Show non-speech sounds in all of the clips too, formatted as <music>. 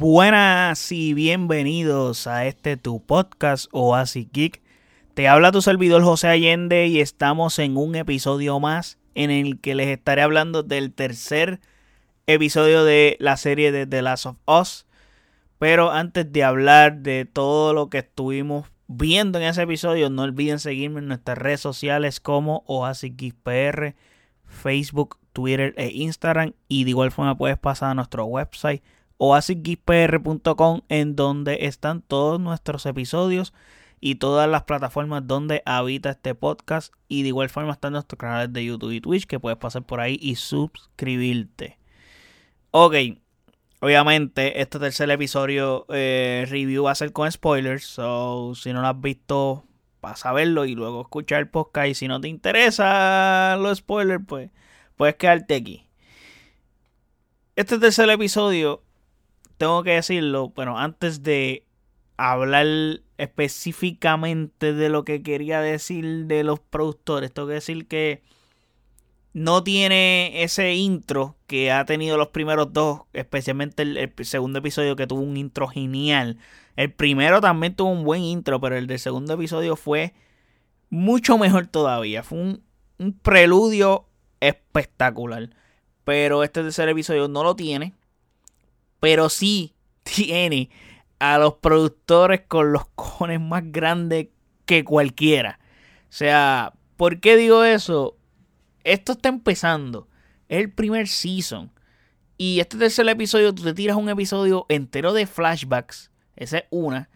Buenas y bienvenidos a este tu podcast Oasis Geek. Te habla tu servidor José Allende y estamos en un episodio más en el que les estaré hablando del tercer episodio de la serie de The Last of Us. Pero antes de hablar de todo lo que estuvimos viendo en ese episodio, no olviden seguirme en nuestras redes sociales como Oasis Geek PR, Facebook, Twitter e Instagram. Y de igual forma puedes pasar a nuestro website oasisgeekpr.com en donde están todos nuestros episodios y todas las plataformas donde habita este podcast y de igual forma están nuestros canales de YouTube y Twitch que puedes pasar por ahí y suscribirte. Ok, obviamente este tercer episodio eh, review va a ser con spoilers, so si no lo has visto vas a verlo y luego escuchar el podcast y si no te interesa los spoilers pues puedes quedarte aquí. Este tercer episodio tengo que decirlo, pero antes de hablar específicamente de lo que quería decir de los productores, tengo que decir que no tiene ese intro que ha tenido los primeros dos, especialmente el, segundo episodio que tuvo un intro genial. El primero también tuvo un buen intro, pero el del segundo episodio fue mucho mejor todavía. Fue un, un preludio espectacular. Pero este tercer episodio no lo tiene pero sí tiene a los productores con los cojones más grandes que cualquiera. O sea, ¿por qué digo eso? Esto está empezando. Es el primer season. Y este tercer episodio, tú te tiras un episodio entero de flashbacks. Esa es una.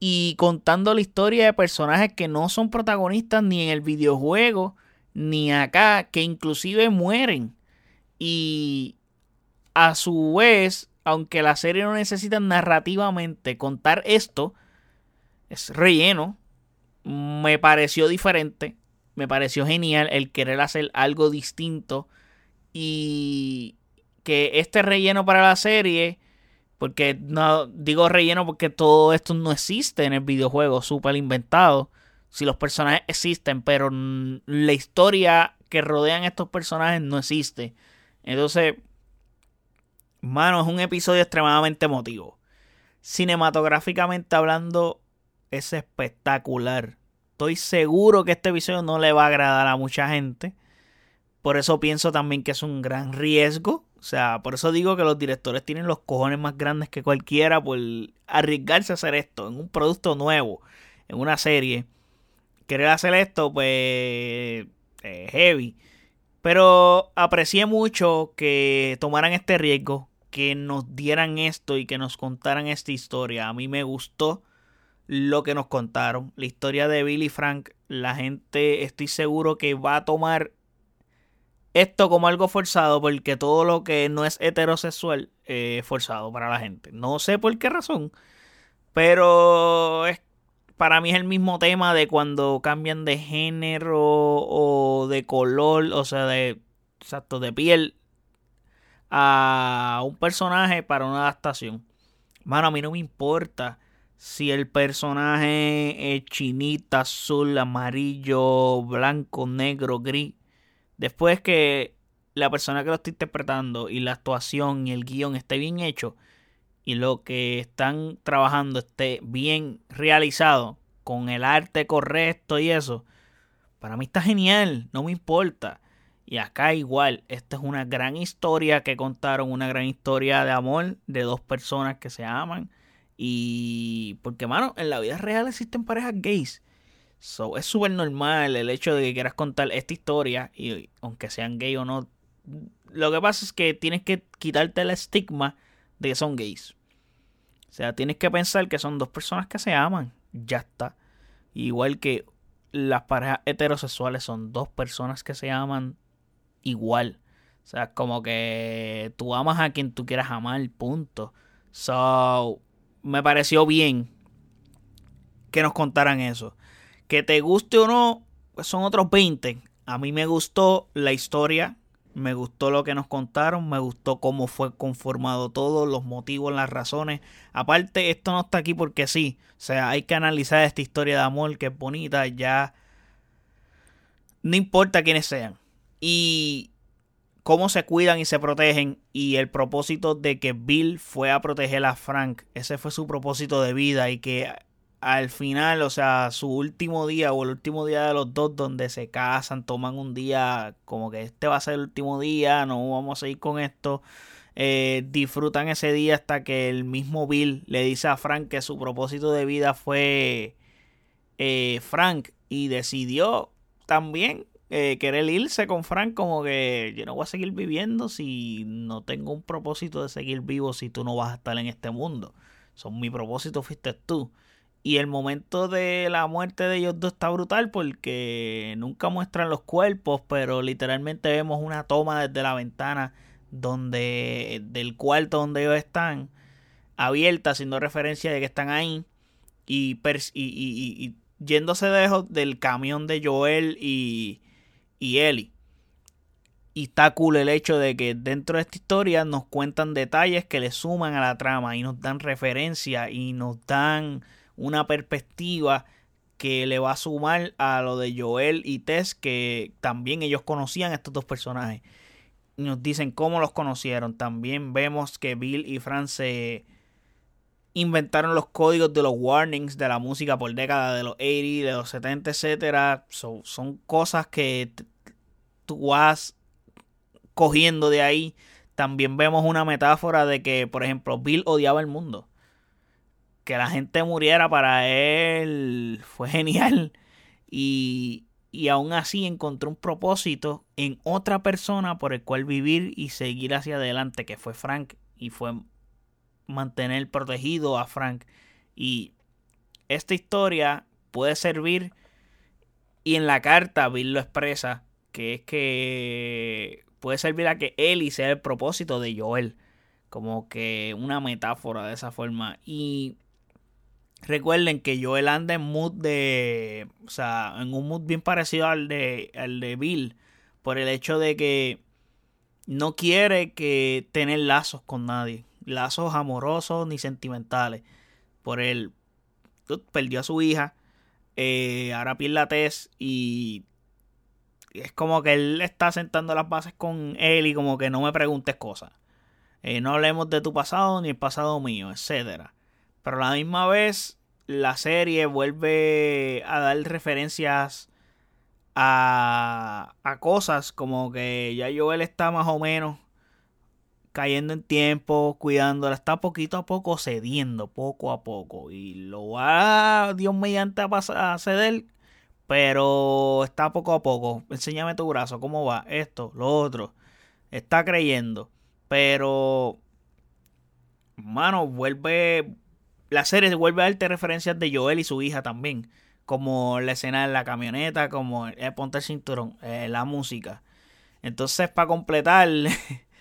Y contando la historia de personajes que no son protagonistas ni en el videojuego, ni acá, que inclusive mueren. Y a su vez, aunque la serie no necesita narrativamente contar esto, es relleno. Me pareció diferente. Me pareció genial el querer hacer algo distinto. Y que este relleno para la serie. Porque no digo relleno porque todo esto no existe en el videojuego, súper inventado. Si los personajes existen, pero la historia que rodean estos personajes no existe. Entonces, Mano, es un episodio extremadamente emotivo. Cinematográficamente hablando, es espectacular. Estoy seguro que este episodio no le va a agradar a mucha gente. Por eso pienso también que es un gran riesgo. O sea, por eso digo que los directores tienen los cojones más grandes que cualquiera por arriesgarse a hacer esto en un producto nuevo, en una serie. Querer hacer esto, pues, eh, heavy. Pero aprecié mucho que tomaran este riesgo, que nos dieran esto y que nos contaran esta historia. A mí me gustó lo que nos contaron. La historia de Billy Frank, la gente estoy seguro que va a tomar esto como algo forzado porque todo lo que no es heterosexual es forzado para la gente. No sé por qué razón, pero es, para mí es el mismo tema de cuando cambian de género o de color, o sea, de, exacto, de piel a un personaje para una adaptación. Mano, a mí no me importa si el personaje es chinita, azul, amarillo, blanco, negro, gris. Después que la persona que lo está interpretando y la actuación y el guion esté bien hecho y lo que están trabajando esté bien realizado con el arte correcto y eso, para mí está genial, no me importa. Y acá igual, esta es una gran historia que contaron, una gran historia de amor de dos personas que se aman. Y porque, mano, en la vida real existen parejas gays. So, es súper normal el hecho de que quieras contar esta historia, y aunque sean gay o no, lo que pasa es que tienes que quitarte el estigma de que son gays. O sea, tienes que pensar que son dos personas que se aman. Ya está. Igual que las parejas heterosexuales son dos personas que se aman igual. O sea, como que tú amas a quien tú quieras amar, punto. So, me pareció bien que nos contaran eso. Que te guste o no, pues son otros 20. A mí me gustó la historia, me gustó lo que nos contaron, me gustó cómo fue conformado todo, los motivos, las razones. Aparte, esto no está aquí porque sí. O sea, hay que analizar esta historia de amor que es bonita, ya. No importa quiénes sean. Y cómo se cuidan y se protegen y el propósito de que Bill fue a proteger a Frank, ese fue su propósito de vida y que al final, o sea, su último día o el último día de los dos donde se casan, toman un día como que este va a ser el último día, no vamos a ir con esto. Eh, disfrutan ese día hasta que el mismo Bill le dice a Frank que su propósito de vida fue eh, Frank y decidió también eh, querer irse con Frank como que yo no voy a seguir viviendo si no tengo un propósito de seguir vivo si tú no vas a estar en este mundo. Son mi propósito fuiste tú. Y el momento de la muerte de ellos dos está brutal porque nunca muestran los cuerpos, pero literalmente vemos una toma desde la ventana donde del cuarto donde ellos están abierta, haciendo referencia de que están ahí y, y, yéndose de del camión de Joel y, y Ellie. Y está cool el hecho de que dentro de esta historia nos cuentan detalles que le suman a la trama y nos dan referencia y nos dan una perspectiva que le va a sumar a lo de Joel y Tess, que también ellos conocían a estos dos personajes. Y nos dicen cómo los conocieron. También vemos que Bill y Fran se inventaron los códigos de los warnings de la música por décadas de los 80, de los 70, etcétera. son cosas que tú vas cogiendo de ahí. También vemos una metáfora de que, por ejemplo, Bill odiaba el mundo que la gente muriera para él fue genial. Y, y aún así encontró un propósito en otra persona por el cual vivir y seguir hacia adelante, que fue Frank. Y fue mantener protegido a Frank. Y esta historia puede servir, y en la carta Bill lo expresa, que es que puede servir a que y sea el propósito de Joel. Como que una metáfora de esa forma. Y Recuerden que Joel anda en mood de. O sea, en un mood bien parecido al de, al de Bill. Por el hecho de que no quiere que tener lazos con nadie. Lazos amorosos ni sentimentales. Por él. Perdió a su hija. Eh, ahora pierde la tez. Y. Es como que él está sentando las bases con él. Y como que no me preguntes cosas. Eh, no hablemos de tu pasado ni el pasado mío, etcétera. Pero a la misma vez, la serie vuelve a dar referencias a, a cosas como que ya Joel está más o menos cayendo en tiempo, cuidándola, está poquito a poco cediendo, poco a poco. Y lo va Dios mediante a, a ceder, pero está poco a poco. Enséñame tu brazo, cómo va, esto, lo otro. Está creyendo, pero, mano, vuelve, la serie vuelve a darte referencias de Joel y su hija también. Como la escena de la camioneta, como el ponte el cinturón, eh, la música. Entonces, para completar, <laughs>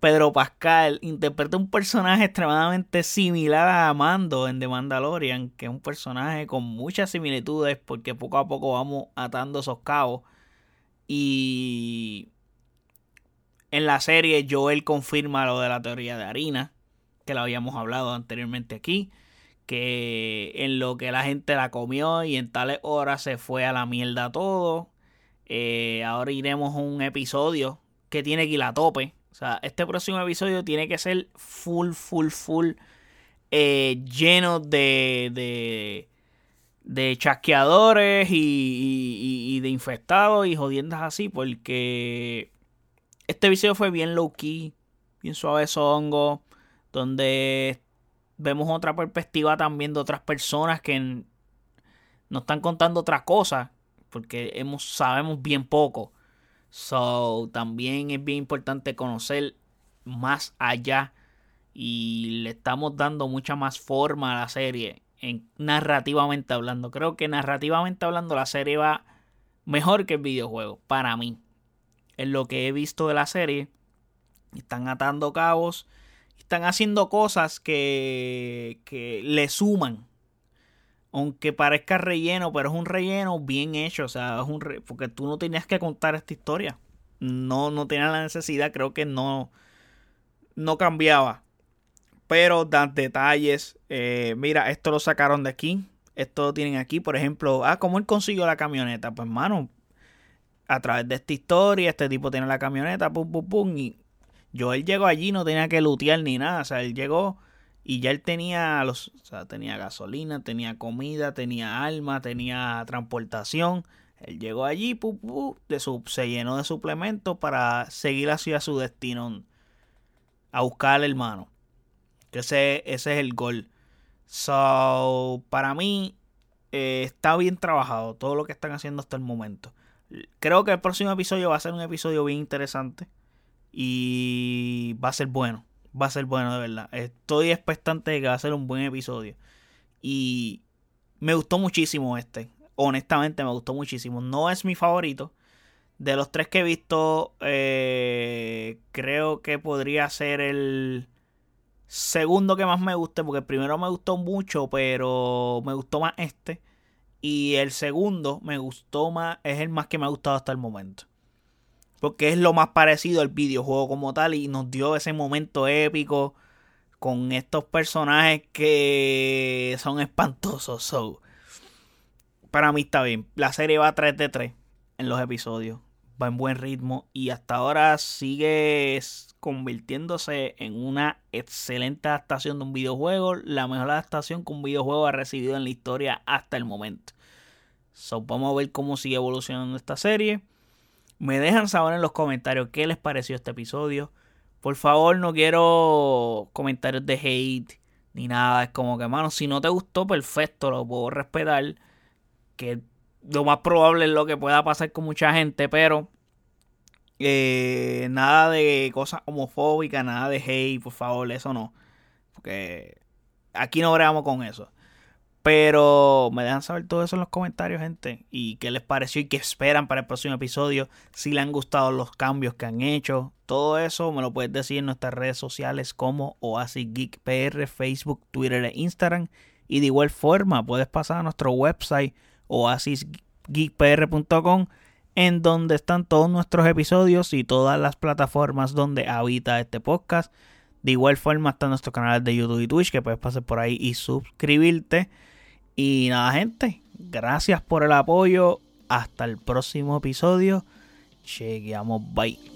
Pedro Pascal interpreta un personaje extremadamente similar a Mando en The Mandalorian, que es un personaje con muchas similitudes porque poco a poco vamos atando esos cabos. Y en la serie Joel confirma lo de la teoría de harina, que lo habíamos hablado anteriormente aquí que en lo que la gente la comió y en tales horas se fue a la mierda todo. Eh, ahora iremos a un episodio que tiene que. O sea, este próximo episodio tiene que ser full, full, full eh, lleno de, de, de chasqueadores y, de infectados y jodiendas así. Porque este episodio fue bien low key, bien suave songo. Donde vemos otra perspectiva también de otras personas que nos están contando otras cosas porque hemos, sabemos bien poco. So, también es bien importante conocer más allá y le estamos dando mucha más forma a la serie en narrativamente hablando. Creo que narrativamente hablando la serie va mejor que el videojuego para mí. En lo que he visto de la serie, están atando cabos están haciendo cosas que, que le suman. Aunque parezca relleno, pero es un relleno bien hecho. O sea, es un porque tú no tenías que contar esta historia. No, no tenía la necesidad, creo que no, no cambiaba. Pero dan detalles. Eh, mira, esto lo sacaron de aquí. Esto lo tienen aquí. Por ejemplo, ah, ¿cómo él consiguió la camioneta? Pues, mano, a través de esta historia, este tipo tiene la camioneta, pum, pum, pum, y Joel llegó allí, no tenía que lutear ni nada, o sea, él llegó y ya él tenía los, o sea, tenía gasolina, tenía comida, tenía alma, tenía transportación. Él llegó allí, de su, se llenó de suplementos para seguir hacia su destino, a buscar al hermano. Que ese, ese es el gol. So, para mí, eh, está bien trabajado todo lo que están haciendo hasta el momento. Creo que el próximo episodio va a ser un episodio bien interesante. Y va a ser bueno. Va a ser bueno, de verdad. Estoy expectante de que va a ser un buen episodio. Y me gustó muchísimo este. Honestamente, me gustó muchísimo. No es mi favorito. De los tres que he visto, eh, creo que podría ser el segundo que más me guste. Porque el primero me gustó mucho, pero me gustó más este. Y el segundo me gustó más, es el más que me ha gustado hasta el momento. Porque es lo más parecido al videojuego como tal y nos dio ese momento épico con estos personajes que son espantosos. para mí está bien. La serie va 3 de 3 en los episodios. Va en buen ritmo y hasta ahora sigue convirtiéndose en una excelente adaptación de un videojuego. La mejor adaptación que un videojuego ha recibido en la historia hasta el momento. So, vamos a ver cómo sigue evolucionando esta serie. Me dejan saber en los comentarios qué les pareció este episodio. Por favor, no quiero comentarios de hate ni nada. Es como que, mano, si no te gustó, perfecto, lo puedo respetar. Que lo más probable es lo que pueda pasar con mucha gente, pero eh, nada de cosas homofóbicas, nada de hate, por favor, eso no. Porque aquí no bregamos con eso. Pero me dejan saber todo eso en los comentarios, gente. Y qué les pareció y qué esperan para el próximo episodio. Si les han gustado los cambios que han hecho. Todo eso me lo puedes decir en nuestras redes sociales como Oasis Geek PR, Facebook, Twitter e Instagram. Y de igual forma puedes pasar a nuestro website oasisgeekpr.com en donde están todos nuestros episodios y todas las plataformas donde habita este podcast. De igual forma está nuestro canal de YouTube y Twitch que puedes pasar por ahí y suscribirte. Y nada, gente, gracias por el apoyo. Hasta el próximo episodio. Chequeamos, bye.